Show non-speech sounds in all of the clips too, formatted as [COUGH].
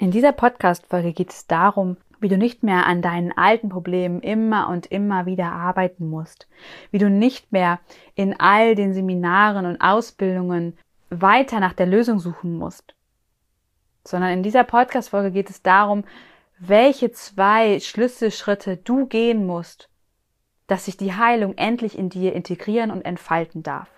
In dieser Podcast-Folge geht es darum, wie du nicht mehr an deinen alten Problemen immer und immer wieder arbeiten musst, wie du nicht mehr in all den Seminaren und Ausbildungen weiter nach der Lösung suchen musst, sondern in dieser Podcast-Folge geht es darum, welche zwei Schlüsselschritte du gehen musst, dass sich die Heilung endlich in dir integrieren und entfalten darf.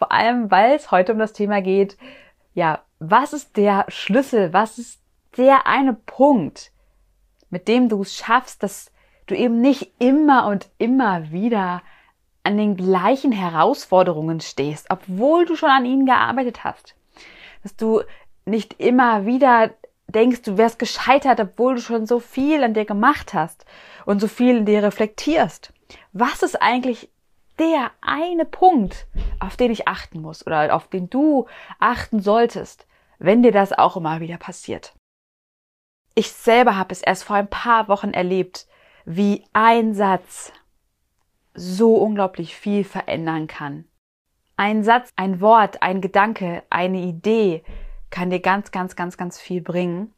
Vor allem, weil es heute um das Thema geht, ja, was ist der Schlüssel, was ist der eine Punkt, mit dem du es schaffst, dass du eben nicht immer und immer wieder an den gleichen Herausforderungen stehst, obwohl du schon an ihnen gearbeitet hast. Dass du nicht immer wieder denkst, du wärst gescheitert, obwohl du schon so viel an dir gemacht hast und so viel in dir reflektierst. Was ist eigentlich der eine Punkt, auf den ich achten muss oder auf den du achten solltest, wenn dir das auch immer wieder passiert. Ich selber habe es erst vor ein paar Wochen erlebt, wie ein Satz so unglaublich viel verändern kann. Ein Satz, ein Wort, ein Gedanke, eine Idee kann dir ganz, ganz, ganz, ganz viel bringen.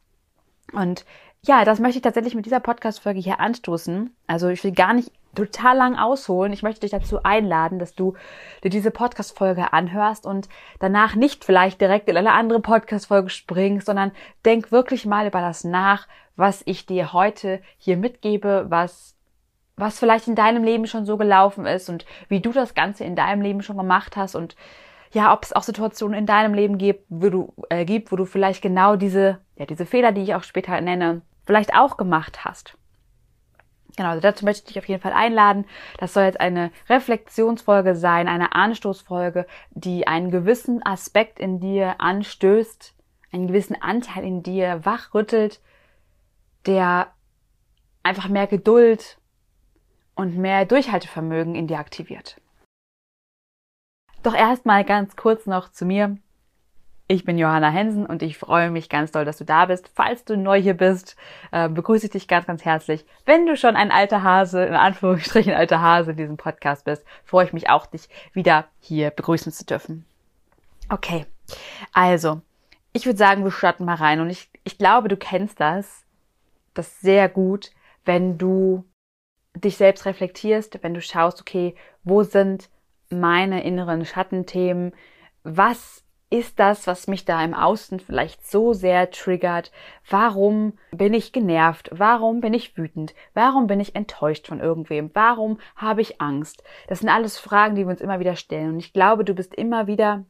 Und ja, das möchte ich tatsächlich mit dieser Podcast-Folge hier anstoßen. Also ich will gar nicht total lang ausholen. Ich möchte dich dazu einladen, dass du dir diese Podcast-Folge anhörst und danach nicht vielleicht direkt in eine andere Podcast-Folge springst, sondern denk wirklich mal über das nach, was ich dir heute hier mitgebe, was was vielleicht in deinem Leben schon so gelaufen ist und wie du das Ganze in deinem Leben schon gemacht hast und ja, ob es auch Situationen in deinem Leben gibt, wo du, äh, gibt, wo du vielleicht genau diese, ja, diese Fehler, die ich auch später nenne, vielleicht auch gemacht hast. Genau, also dazu möchte ich dich auf jeden Fall einladen. Das soll jetzt eine Reflexionsfolge sein, eine Anstoßfolge, die einen gewissen Aspekt in dir anstößt, einen gewissen Anteil in dir wachrüttelt, der einfach mehr Geduld und mehr Durchhaltevermögen in dir aktiviert. Doch erstmal ganz kurz noch zu mir. Ich bin Johanna Hensen und ich freue mich ganz doll, dass du da bist. Falls du neu hier bist, äh, begrüße ich dich ganz, ganz herzlich. Wenn du schon ein alter Hase, in Anführungsstrichen alter Hase in diesem Podcast bist, freue ich mich auch, dich wieder hier begrüßen zu dürfen. Okay, also, ich würde sagen, wir starten mal rein und ich, ich glaube, du kennst das, das sehr gut, wenn du dich selbst reflektierst, wenn du schaust, okay, wo sind meine inneren Schattenthemen? Was ist das, was mich da im Außen vielleicht so sehr triggert? Warum bin ich genervt? Warum bin ich wütend? Warum bin ich enttäuscht von irgendwem? Warum habe ich Angst? Das sind alles Fragen, die wir uns immer wieder stellen. Und ich glaube, du bist immer wieder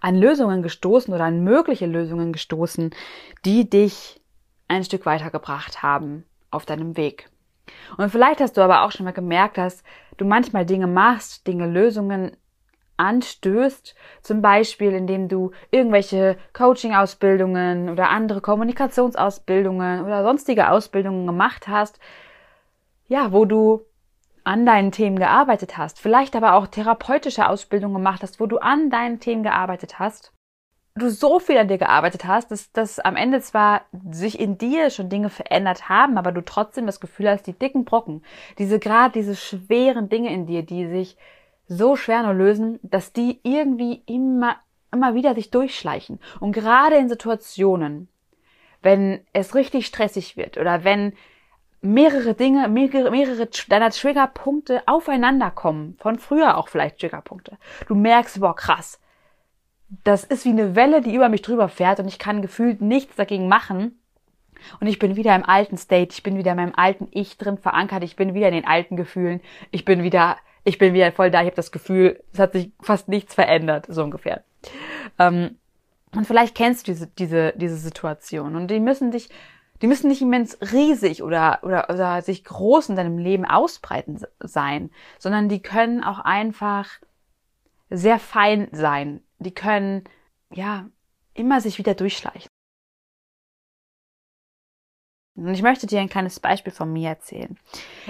an Lösungen gestoßen oder an mögliche Lösungen gestoßen, die dich ein Stück weitergebracht haben auf deinem Weg. Und vielleicht hast du aber auch schon mal gemerkt, dass du manchmal Dinge machst, Dinge, Lösungen anstößt, zum Beispiel indem du irgendwelche Coaching-Ausbildungen oder andere Kommunikationsausbildungen oder sonstige Ausbildungen gemacht hast, ja, wo du an deinen Themen gearbeitet hast, vielleicht aber auch therapeutische Ausbildungen gemacht hast, wo du an deinen Themen gearbeitet hast, du so viel an dir gearbeitet hast, dass, dass am Ende zwar sich in dir schon Dinge verändert haben, aber du trotzdem das Gefühl hast, die dicken Brocken, diese gerade diese schweren Dinge in dir, die sich so schwer nur lösen, dass die irgendwie immer, immer wieder sich durchschleichen. Und gerade in Situationen, wenn es richtig stressig wird oder wenn mehrere Dinge, mehrere, mehrere deiner Triggerpunkte aufeinander kommen, von früher auch vielleicht Triggerpunkte. Du merkst, boah, krass. Das ist wie eine Welle, die über mich drüber fährt und ich kann gefühlt nichts dagegen machen. Und ich bin wieder im alten State, ich bin wieder in meinem alten Ich drin verankert, ich bin wieder in den alten Gefühlen, ich bin wieder ich bin wieder voll da, ich habe das Gefühl, es hat sich fast nichts verändert, so ungefähr. Ähm, Und vielleicht kennst du diese, diese, diese Situation. Und die müssen dich, die müssen nicht immens riesig oder, oder, oder sich groß in deinem Leben ausbreiten sein, sondern die können auch einfach sehr fein sein. Die können, ja, immer sich wieder durchschleichen. Und ich möchte dir ein kleines Beispiel von mir erzählen.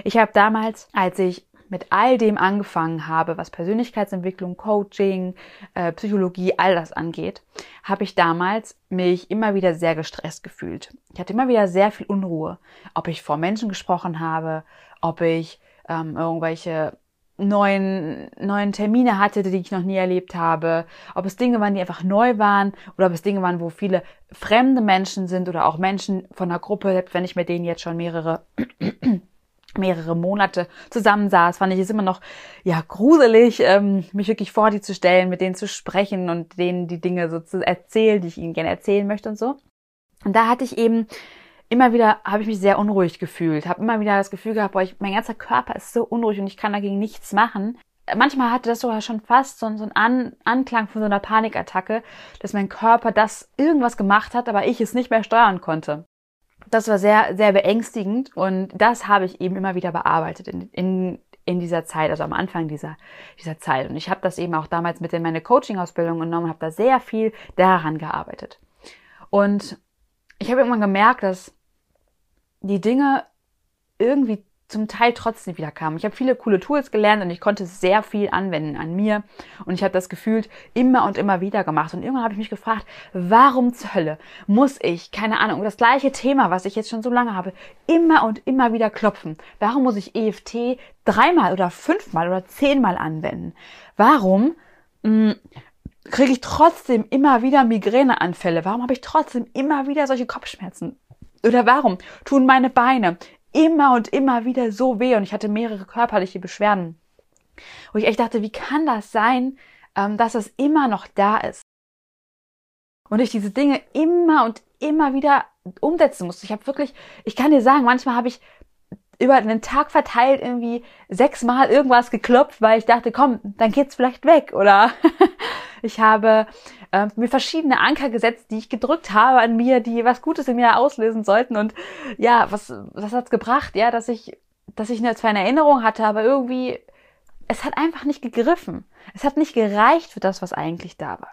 Ich habe damals, als ich mit all dem angefangen habe, was Persönlichkeitsentwicklung, Coaching, äh, Psychologie, all das angeht, habe ich damals mich immer wieder sehr gestresst gefühlt. Ich hatte immer wieder sehr viel Unruhe, ob ich vor Menschen gesprochen habe, ob ich ähm, irgendwelche neuen, neuen Termine hatte, die ich noch nie erlebt habe, ob es Dinge waren, die einfach neu waren oder ob es Dinge waren, wo viele fremde Menschen sind oder auch Menschen von einer Gruppe, selbst wenn ich mit denen jetzt schon mehrere mehrere Monate zusammensaß, fand ich es immer noch ja gruselig, ähm, mich wirklich vor die zu stellen, mit denen zu sprechen und denen die Dinge so zu erzählen, die ich ihnen gerne erzählen möchte und so. Und da hatte ich eben immer wieder habe ich mich sehr unruhig gefühlt, habe immer wieder das Gefühl gehabt, boah, ich, mein ganzer Körper ist so unruhig und ich kann dagegen nichts machen. Manchmal hatte das sogar schon fast so, so einen An Anklang von so einer Panikattacke, dass mein Körper das irgendwas gemacht hat, aber ich es nicht mehr steuern konnte. Das war sehr, sehr beängstigend und das habe ich eben immer wieder bearbeitet in, in, in dieser Zeit, also am Anfang dieser, dieser Zeit. Und ich habe das eben auch damals mit in meine Coaching-Ausbildung genommen und habe da sehr viel daran gearbeitet. Und ich habe irgendwann gemerkt, dass die Dinge irgendwie zum Teil trotzdem wieder kamen. Ich habe viele coole Tools gelernt und ich konnte sehr viel anwenden an mir und ich habe das gefühlt immer und immer wieder gemacht und irgendwann habe ich mich gefragt, warum zur Hölle muss ich, keine Ahnung, das gleiche Thema, was ich jetzt schon so lange habe, immer und immer wieder klopfen? Warum muss ich EFT dreimal oder fünfmal oder zehnmal anwenden? Warum hm, kriege ich trotzdem immer wieder Migräneanfälle? Warum habe ich trotzdem immer wieder solche Kopfschmerzen? Oder warum tun meine Beine immer und immer wieder so weh und ich hatte mehrere körperliche Beschwerden, wo ich echt dachte, wie kann das sein, ähm, dass es immer noch da ist? Und ich diese Dinge immer und immer wieder umsetzen musste. Ich habe wirklich, ich kann dir sagen, manchmal habe ich über einen Tag verteilt irgendwie sechsmal irgendwas geklopft, weil ich dachte, komm, dann geht's vielleicht weg. Oder [LAUGHS] ich habe äh, mir verschiedene Anker gesetzt, die ich gedrückt habe an mir, die was Gutes in mir auslösen sollten. Und ja, was, was hat's gebracht? Ja, dass ich, dass ich eine, zwar eine Erinnerung hatte, aber irgendwie, es hat einfach nicht gegriffen. Es hat nicht gereicht für das, was eigentlich da war.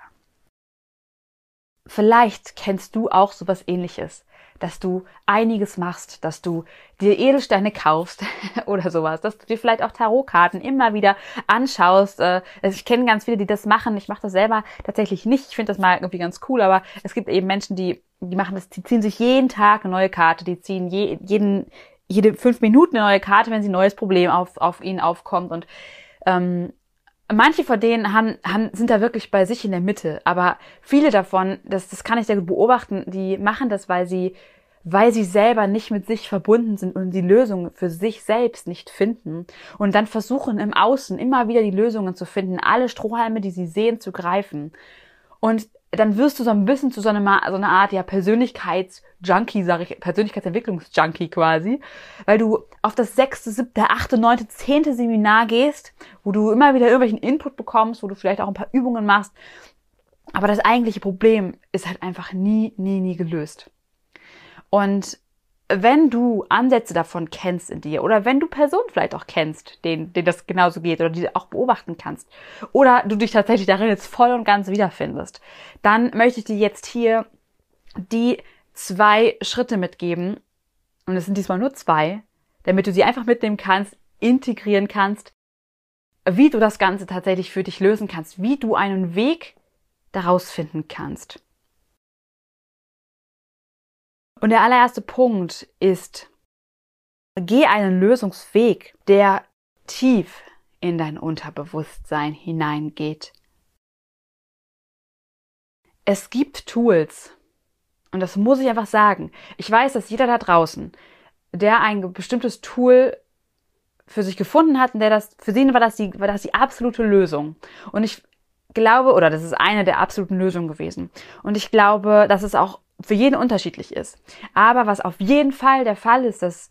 Vielleicht kennst du auch sowas ähnliches dass du einiges machst, dass du dir Edelsteine kaufst [LAUGHS] oder sowas, dass du dir vielleicht auch Tarotkarten immer wieder anschaust. Äh, also ich kenne ganz viele, die das machen. Ich mache das selber tatsächlich nicht. Ich finde das mal irgendwie ganz cool, aber es gibt eben Menschen, die die machen das, die ziehen sich jeden Tag eine neue Karte, die ziehen je, jeden jede fünf Minuten eine neue Karte, wenn sie ein neues Problem auf auf ihnen aufkommt und ähm, Manche von denen haben, haben, sind da wirklich bei sich in der Mitte, aber viele davon, das, das kann ich sehr gut beobachten, die machen das, weil sie, weil sie selber nicht mit sich verbunden sind und die Lösung für sich selbst nicht finden und dann versuchen im Außen immer wieder die Lösungen zu finden, alle Strohhalme, die sie sehen, zu greifen. Und dann wirst du so ein bisschen zu so einer, so einer Art ja Persönlichkeitsjunkie, sage ich, Persönlichkeitsentwicklungsjunkie quasi, weil du auf das sechste, siebte, achte, neunte, zehnte Seminar gehst, wo du immer wieder irgendwelchen Input bekommst, wo du vielleicht auch ein paar Übungen machst, aber das eigentliche Problem ist halt einfach nie, nie, nie gelöst. Und wenn du Ansätze davon kennst in dir oder wenn du Personen vielleicht auch kennst, denen, denen das genauso geht oder die auch beobachten kannst oder du dich tatsächlich darin jetzt voll und ganz wiederfindest, dann möchte ich dir jetzt hier die zwei Schritte mitgeben. Und es sind diesmal nur zwei, damit du sie einfach mitnehmen kannst, integrieren kannst, wie du das Ganze tatsächlich für dich lösen kannst, wie du einen Weg daraus finden kannst. Und der allererste Punkt ist, geh einen Lösungsweg, der tief in dein Unterbewusstsein hineingeht. Es gibt Tools, und das muss ich einfach sagen. Ich weiß, dass jeder da draußen, der ein bestimmtes Tool für sich gefunden hat und der das, für ihn war das die, war das die absolute Lösung. Und ich glaube, oder das ist eine der absoluten Lösungen gewesen. Und ich glaube, dass es auch für jeden unterschiedlich ist. Aber was auf jeden Fall der Fall ist, dass,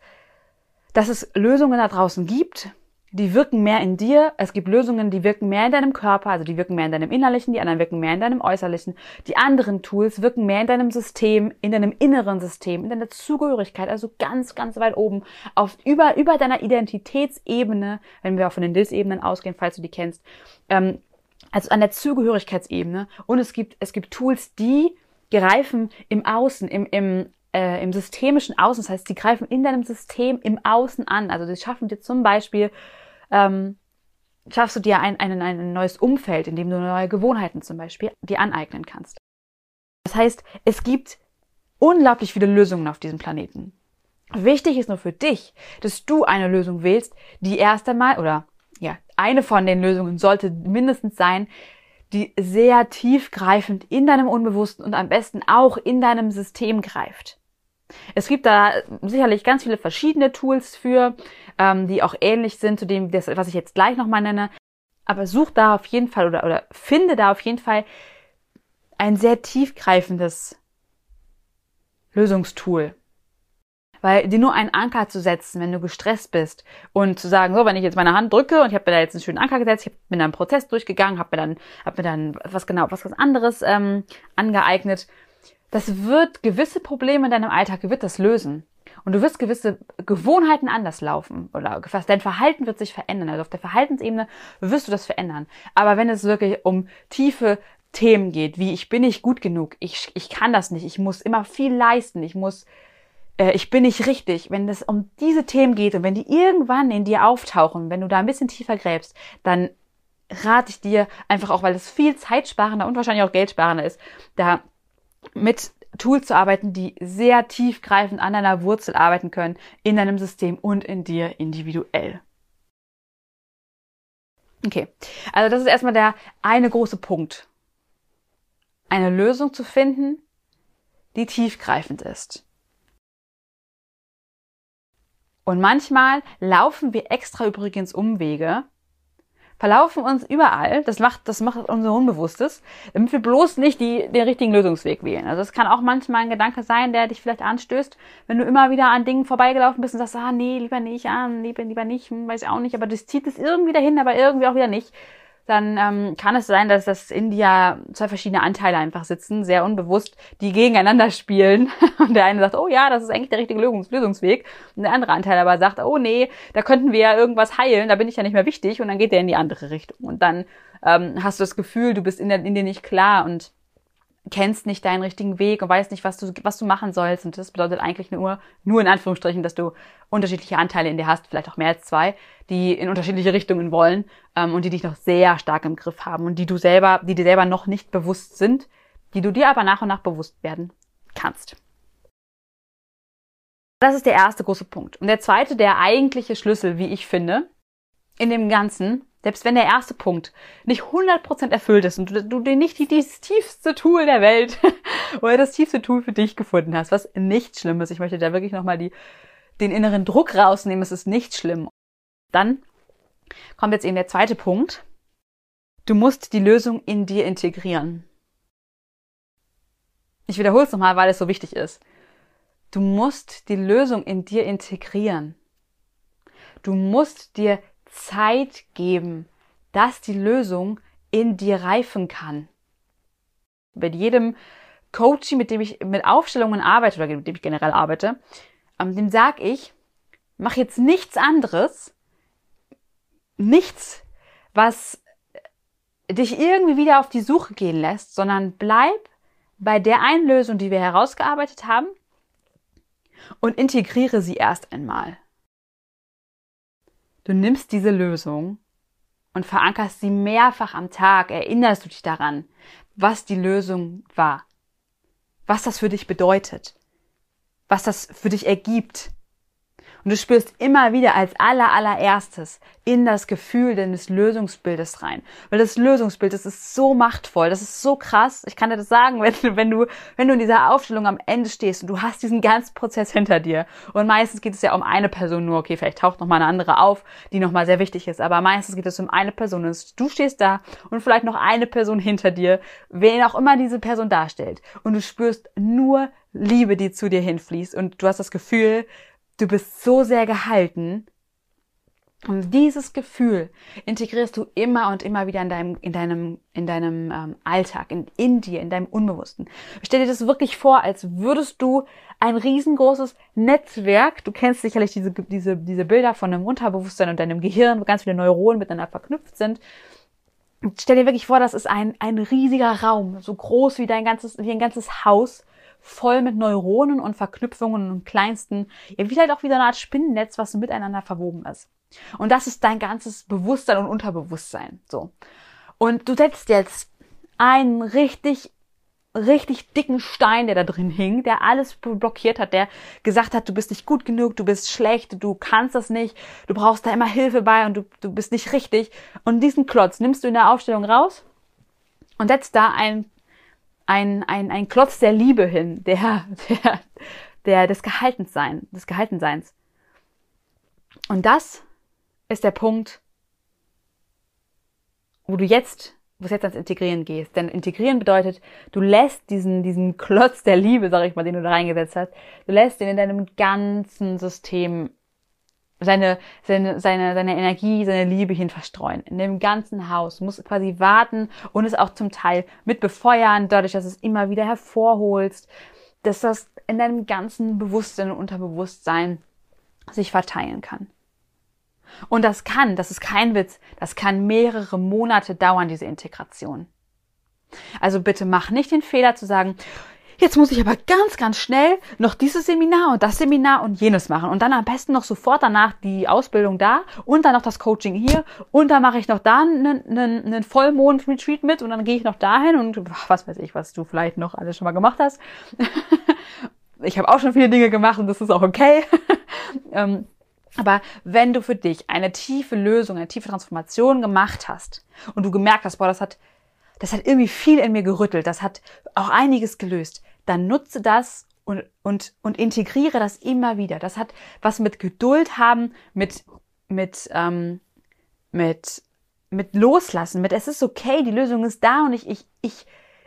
dass es Lösungen da draußen gibt, die wirken mehr in dir. Es gibt Lösungen, die wirken mehr in deinem Körper, also die wirken mehr in deinem Innerlichen, die anderen wirken mehr in deinem Äußerlichen. Die anderen Tools wirken mehr in deinem System, in deinem inneren System, in deiner Zugehörigkeit, also ganz, ganz weit oben, auf über, über deiner Identitätsebene, wenn wir auch von den Diss-Ebenen ausgehen, falls du die kennst, ähm, also an der Zugehörigkeitsebene. Und es gibt, es gibt Tools, die greifen im Außen, im, im äh, im systemischen Außen. Das heißt, sie greifen in deinem System im Außen an. Also sie schaffen dir zum Beispiel, ähm, schaffst du dir ein, ein, ein neues Umfeld, in dem du neue Gewohnheiten zum Beispiel dir aneignen kannst. Das heißt, es gibt unglaublich viele Lösungen auf diesem Planeten. Wichtig ist nur für dich, dass du eine Lösung wählst, die erst einmal, oder ja, eine von den Lösungen sollte mindestens sein, die sehr tiefgreifend in deinem Unbewussten und am besten auch in deinem System greift. Es gibt da sicherlich ganz viele verschiedene Tools für, ähm, die auch ähnlich sind zu dem, was ich jetzt gleich nochmal nenne. Aber such da auf jeden Fall oder, oder finde da auf jeden Fall ein sehr tiefgreifendes Lösungstool. Weil dir nur einen Anker zu setzen, wenn du gestresst bist und zu sagen, so, wenn ich jetzt meine Hand drücke und ich habe mir da jetzt einen schönen Anker gesetzt, ich bin da einen Prozess durchgegangen, habe mir dann, hab mir dann was genau, was ganz anderes ähm, angeeignet das wird gewisse Probleme in deinem Alltag, wird das lösen. Und du wirst gewisse Gewohnheiten anders laufen oder dein Verhalten wird sich verändern. Also auf der Verhaltensebene wirst du das verändern. Aber wenn es wirklich um tiefe Themen geht, wie ich bin nicht gut genug, ich, ich kann das nicht, ich muss immer viel leisten, ich muss, äh, ich bin nicht richtig. Wenn es um diese Themen geht und wenn die irgendwann in dir auftauchen, wenn du da ein bisschen tiefer gräbst, dann rate ich dir einfach auch, weil es viel zeitsparender und wahrscheinlich auch geldsparender ist, da mit Tools zu arbeiten, die sehr tiefgreifend an deiner Wurzel arbeiten können, in deinem System und in dir individuell. Okay, also das ist erstmal der eine große Punkt. Eine Lösung zu finden, die tiefgreifend ist. Und manchmal laufen wir extra übrigens Umwege, verlaufen uns überall. Das macht, das macht unser Unbewusstes, damit wir bloß nicht die, den richtigen Lösungsweg wählen. Also es kann auch manchmal ein Gedanke sein, der dich vielleicht anstößt, wenn du immer wieder an Dingen vorbeigelaufen bist und sagst, ah, nee, lieber nicht, ah, lieber, lieber nicht, hm, weiß ich auch nicht, aber das zieht es irgendwie dahin, aber irgendwie auch wieder nicht dann ähm, kann es sein, dass das in dir zwei verschiedene Anteile einfach sitzen, sehr unbewusst, die gegeneinander spielen. [LAUGHS] Und der eine sagt, oh ja, das ist eigentlich der richtige Lösungsweg. Und der andere Anteil aber sagt, oh nee, da könnten wir ja irgendwas heilen, da bin ich ja nicht mehr wichtig. Und dann geht der in die andere Richtung. Und dann ähm, hast du das Gefühl, du bist in, der, in dir nicht klar und kennst nicht deinen richtigen Weg und weißt nicht, was du, was du machen sollst. Und das bedeutet eigentlich nur, nur in Anführungsstrichen, dass du unterschiedliche Anteile in dir hast, vielleicht auch mehr als zwei, die in unterschiedliche Richtungen wollen ähm, und die dich noch sehr stark im Griff haben und die du selber, die dir selber noch nicht bewusst sind, die du dir aber nach und nach bewusst werden kannst. Das ist der erste große Punkt. Und der zweite, der eigentliche Schlüssel, wie ich finde, in dem Ganzen, selbst wenn der erste Punkt nicht 100% erfüllt ist und du, dir nicht die, das tiefste Tool der Welt [LAUGHS] oder das tiefste Tool für dich gefunden hast, was nicht schlimm ist. Ich möchte da wirklich nochmal den inneren Druck rausnehmen. Es ist nicht schlimm. Dann kommt jetzt eben der zweite Punkt. Du musst die Lösung in dir integrieren. Ich wiederhole es nochmal, weil es so wichtig ist. Du musst die Lösung in dir integrieren. Du musst dir Zeit geben, dass die Lösung in dir reifen kann. Bei jedem Coaching, mit dem ich mit Aufstellungen arbeite oder mit dem ich generell arbeite, ähm, dem sage ich, mach jetzt nichts anderes, nichts, was dich irgendwie wieder auf die Suche gehen lässt, sondern bleib bei der einen Lösung, die wir herausgearbeitet haben und integriere sie erst einmal. Du nimmst diese Lösung und verankerst sie mehrfach am Tag, erinnerst du dich daran, was die Lösung war, was das für dich bedeutet, was das für dich ergibt, und du spürst immer wieder als aller, allererstes in das Gefühl deines Lösungsbildes rein. Weil das Lösungsbild, das ist so machtvoll, das ist so krass. Ich kann dir das sagen, [LAUGHS] wenn, wenn du, wenn du in dieser Aufstellung am Ende stehst und du hast diesen ganzen Prozess hinter dir. Und meistens geht es ja um eine Person nur. Okay, vielleicht taucht noch mal eine andere auf, die noch mal sehr wichtig ist. Aber meistens geht es um eine Person. Und du stehst da und vielleicht noch eine Person hinter dir, wen auch immer diese Person darstellt. Und du spürst nur Liebe, die zu dir hinfließt. Und du hast das Gefühl, du bist so sehr gehalten Und dieses Gefühl integrierst du immer und immer wieder in deinem, in deinem, in deinem ähm, Alltag, in, in dir, in deinem Unbewussten. Stell dir das wirklich vor, als würdest du ein riesengroßes Netzwerk, du kennst sicherlich diese, diese, diese Bilder von einem Unterbewusstsein und deinem Gehirn, wo ganz viele Neuronen miteinander verknüpft sind. Stell dir wirklich vor, das ist ein, ein riesiger Raum, so groß wie dein ganzes, wie ein ganzes Haus, voll mit Neuronen und Verknüpfungen und kleinsten, ja, wie halt auch wieder eine Art Spinnennetz, was miteinander verwoben ist. Und das ist dein ganzes Bewusstsein und Unterbewusstsein. So. Und du setzt jetzt einen richtig, richtig dicken Stein, der da drin hing, der alles blockiert hat, der gesagt hat, du bist nicht gut genug, du bist schlecht, du kannst das nicht, du brauchst da immer Hilfe bei und du, du bist nicht richtig. Und diesen Klotz nimmst du in der Aufstellung raus und setzt da ein, ein, ein, ein Klotz der Liebe hin, der, der, der des Gehaltensein, des Gehaltenseins. Und das ist der Punkt, wo du jetzt, wo es jetzt ans Integrieren gehst. Denn Integrieren bedeutet, du lässt diesen, diesen Klotz der Liebe, sag ich mal, den du da reingesetzt hast, du lässt ihn in deinem ganzen System seine, seine, seine, seine Energie, seine Liebe hin verstreuen. In dem ganzen Haus. Du musst quasi warten und es auch zum Teil mit befeuern, dadurch, dass es immer wieder hervorholst, dass das in deinem ganzen Bewusstsein und Unterbewusstsein sich verteilen kann. Und das kann, das ist kein Witz, das kann mehrere Monate dauern, diese Integration. Also bitte mach nicht den Fehler zu sagen, jetzt muss ich aber ganz, ganz schnell noch dieses Seminar und das Seminar und jenes machen und dann am besten noch sofort danach die Ausbildung da und dann noch das Coaching hier und dann mache ich noch da einen, einen, einen Vollmond-Retreat mit und dann gehe ich noch dahin und was weiß ich, was du vielleicht noch alles schon mal gemacht hast. [LAUGHS] ich habe auch schon viele Dinge gemacht und das ist auch okay. [LAUGHS] Ähm, aber wenn du für dich eine tiefe Lösung, eine tiefe Transformation gemacht hast und du gemerkt hast, boah, das hat, das hat irgendwie viel in mir gerüttelt, das hat auch einiges gelöst, dann nutze das und, und, und integriere das immer wieder. Das hat was mit Geduld haben, mit, mit, ähm, mit, mit Loslassen, mit es ist okay, die Lösung ist da und ich, ich, ich,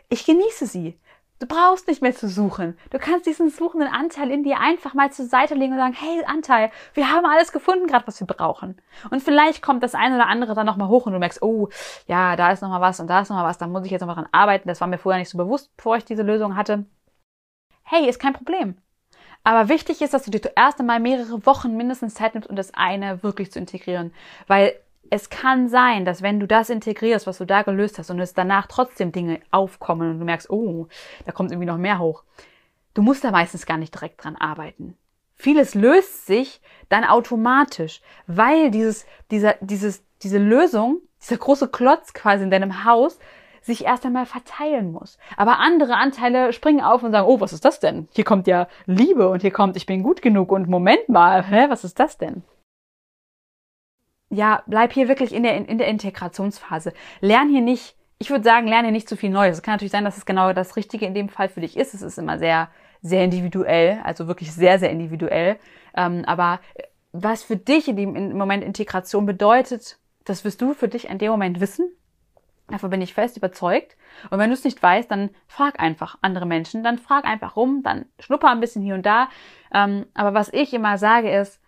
ich genieße sie. Du brauchst nicht mehr zu suchen. Du kannst diesen suchenden Anteil in dir einfach mal zur Seite legen und sagen, hey Anteil, wir haben alles gefunden gerade, was wir brauchen. Und vielleicht kommt das eine oder andere dann nochmal hoch und du merkst, oh, ja, da ist nochmal was und da ist nochmal was, da muss ich jetzt nochmal dran arbeiten. Das war mir vorher nicht so bewusst, bevor ich diese Lösung hatte. Hey, ist kein Problem. Aber wichtig ist, dass du dir zuerst einmal mehrere Wochen mindestens Zeit nimmst, um das eine wirklich zu integrieren. Weil es kann sein, dass wenn du das integrierst, was du da gelöst hast und es danach trotzdem Dinge aufkommen und du merkst, oh, da kommt irgendwie noch mehr hoch. Du musst da meistens gar nicht direkt dran arbeiten. Vieles löst sich dann automatisch, weil dieses, dieser, dieses, diese Lösung, dieser große Klotz quasi in deinem Haus sich erst einmal verteilen muss. Aber andere Anteile springen auf und sagen, oh, was ist das denn? Hier kommt ja Liebe und hier kommt, ich bin gut genug und Moment mal, hä, was ist das denn? ja, bleib hier wirklich in der, in der Integrationsphase. Lern hier nicht, ich würde sagen, lerne hier nicht zu viel Neues. Es kann natürlich sein, dass es genau das Richtige in dem Fall für dich ist. Es ist immer sehr, sehr individuell, also wirklich sehr, sehr individuell. Ähm, aber was für dich in dem Moment Integration bedeutet, das wirst du für dich in dem Moment wissen. Davon bin ich fest überzeugt. Und wenn du es nicht weißt, dann frag einfach andere Menschen, dann frag einfach rum, dann schnupper ein bisschen hier und da. Ähm, aber was ich immer sage ist,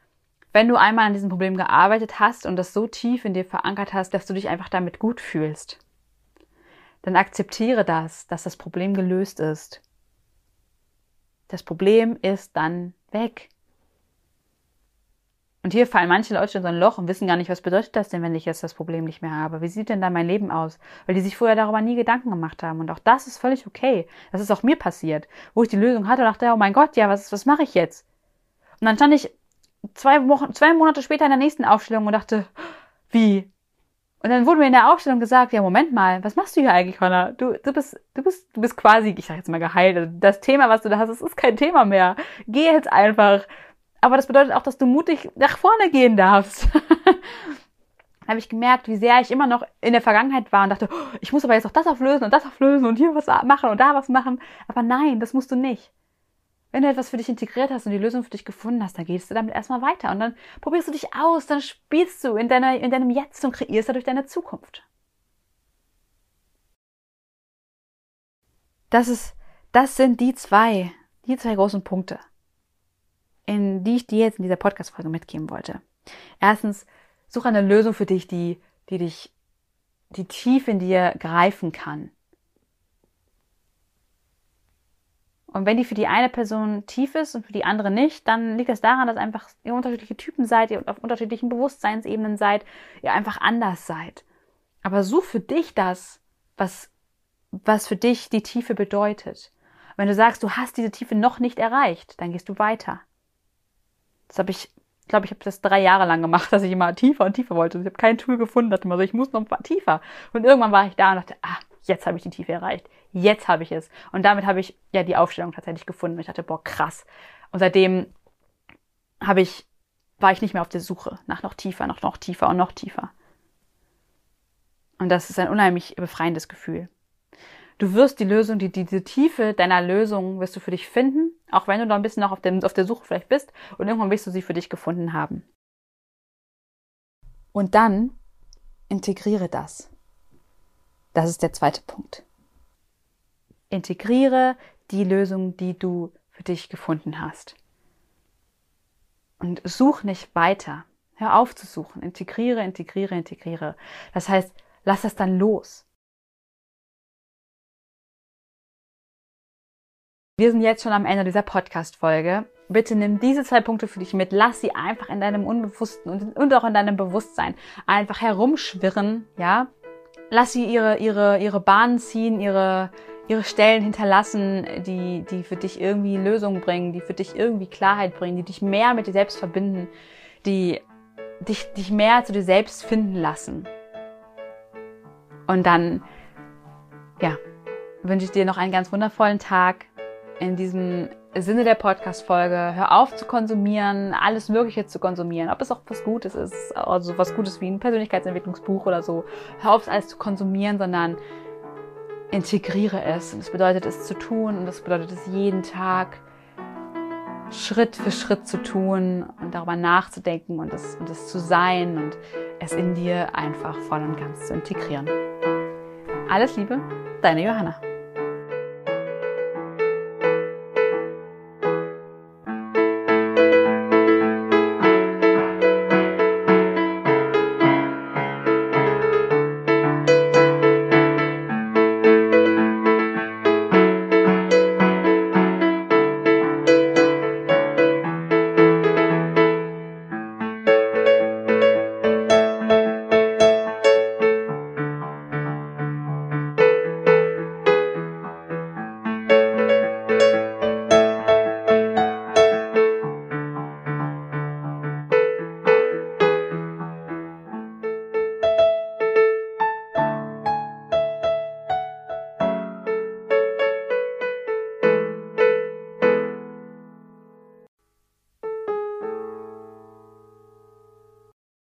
wenn du einmal an diesem Problem gearbeitet hast und das so tief in dir verankert hast, dass du dich einfach damit gut fühlst, dann akzeptiere das, dass das Problem gelöst ist. Das Problem ist dann weg. Und hier fallen manche Leute in so ein Loch und wissen gar nicht, was bedeutet das denn, wenn ich jetzt das Problem nicht mehr habe? Wie sieht denn da mein Leben aus? Weil die sich vorher darüber nie Gedanken gemacht haben. Und auch das ist völlig okay. Das ist auch mir passiert, wo ich die Lösung hatte und dachte, oh mein Gott, ja, was, was mache ich jetzt? Und dann stand ich zwei Wochen, zwei Monate später in der nächsten Aufstellung und dachte, wie? Und dann wurde mir in der Aufstellung gesagt, ja, Moment mal, was machst du hier eigentlich, Connor? Du, du bist, du bist, du bist quasi, ich sag jetzt mal geheilt. Also das Thema, was du da hast, das ist kein Thema mehr. Geh jetzt einfach. Aber das bedeutet auch, dass du mutig nach vorne gehen darfst. [LAUGHS] habe ich gemerkt, wie sehr ich immer noch in der Vergangenheit war und dachte, oh, ich muss aber jetzt auch das auflösen und das auflösen und hier was machen und da was machen. Aber nein, das musst du nicht. Wenn du etwas für dich integriert hast und die Lösung für dich gefunden hast, dann gehst du damit erstmal weiter und dann probierst du dich aus, dann spielst du in, deiner, in deinem Jetzt und kreierst dadurch deine Zukunft. Das ist, das sind die zwei, die zwei großen Punkte, in die ich dir jetzt in dieser Podcast-Folge mitgeben wollte. Erstens, such eine Lösung für dich, die, die dich, die tief in dir greifen kann. Und wenn die für die eine Person tief ist und für die andere nicht, dann liegt es das daran, dass einfach ihr unterschiedliche Typen seid, ihr auf unterschiedlichen Bewusstseinsebenen seid, ihr einfach anders seid. Aber such für dich das, was, was für dich die Tiefe bedeutet. Wenn du sagst, du hast diese Tiefe noch nicht erreicht, dann gehst du weiter. Das habe ich, glaube, ich habe das drei Jahre lang gemacht, dass ich immer tiefer und tiefer wollte. Ich habe kein Tool gefunden, dachte immer so, ich muss noch tiefer. Und irgendwann war ich da und dachte, ah, jetzt habe ich die Tiefe erreicht. Jetzt habe ich es. Und damit habe ich ja die Aufstellung tatsächlich gefunden. Und ich dachte, boah, krass. Und seitdem habe ich, war ich nicht mehr auf der Suche nach noch tiefer, noch, noch tiefer und noch tiefer. Und das ist ein unheimlich befreiendes Gefühl. Du wirst die Lösung, die, diese Tiefe deiner Lösung wirst du für dich finden, auch wenn du noch ein bisschen noch auf, dem, auf der Suche vielleicht bist und irgendwann wirst du sie für dich gefunden haben. Und dann integriere das. Das ist der zweite Punkt. Integriere die Lösung, die du für dich gefunden hast. Und such nicht weiter. Hör auf zu suchen. Integriere, integriere, integriere. Das heißt, lass das dann los. Wir sind jetzt schon am Ende dieser Podcast-Folge. Bitte nimm diese zwei Punkte für dich mit. Lass sie einfach in deinem Unbewussten und auch in deinem Bewusstsein einfach herumschwirren, ja? lass sie ihre, ihre, ihre Bahnen ziehen, ihre, ihre Stellen hinterlassen, die, die für dich irgendwie Lösungen bringen, die für dich irgendwie Klarheit bringen, die dich mehr mit dir selbst verbinden, die dich, dich mehr zu dir selbst finden lassen. Und dann, ja, wünsche ich dir noch einen ganz wundervollen Tag in diesem Sinne der Podcast-Folge. Hör auf zu konsumieren, alles Mögliche zu konsumieren. Ob es auch was Gutes ist, also was Gutes wie ein Persönlichkeitsentwicklungsbuch oder so. Hör auf, alles zu konsumieren, sondern integriere es. Und das bedeutet es zu tun und das bedeutet es jeden Tag Schritt für Schritt zu tun und darüber nachzudenken und es, und es zu sein und es in dir einfach voll und ganz zu integrieren. Alles Liebe, deine Johanna.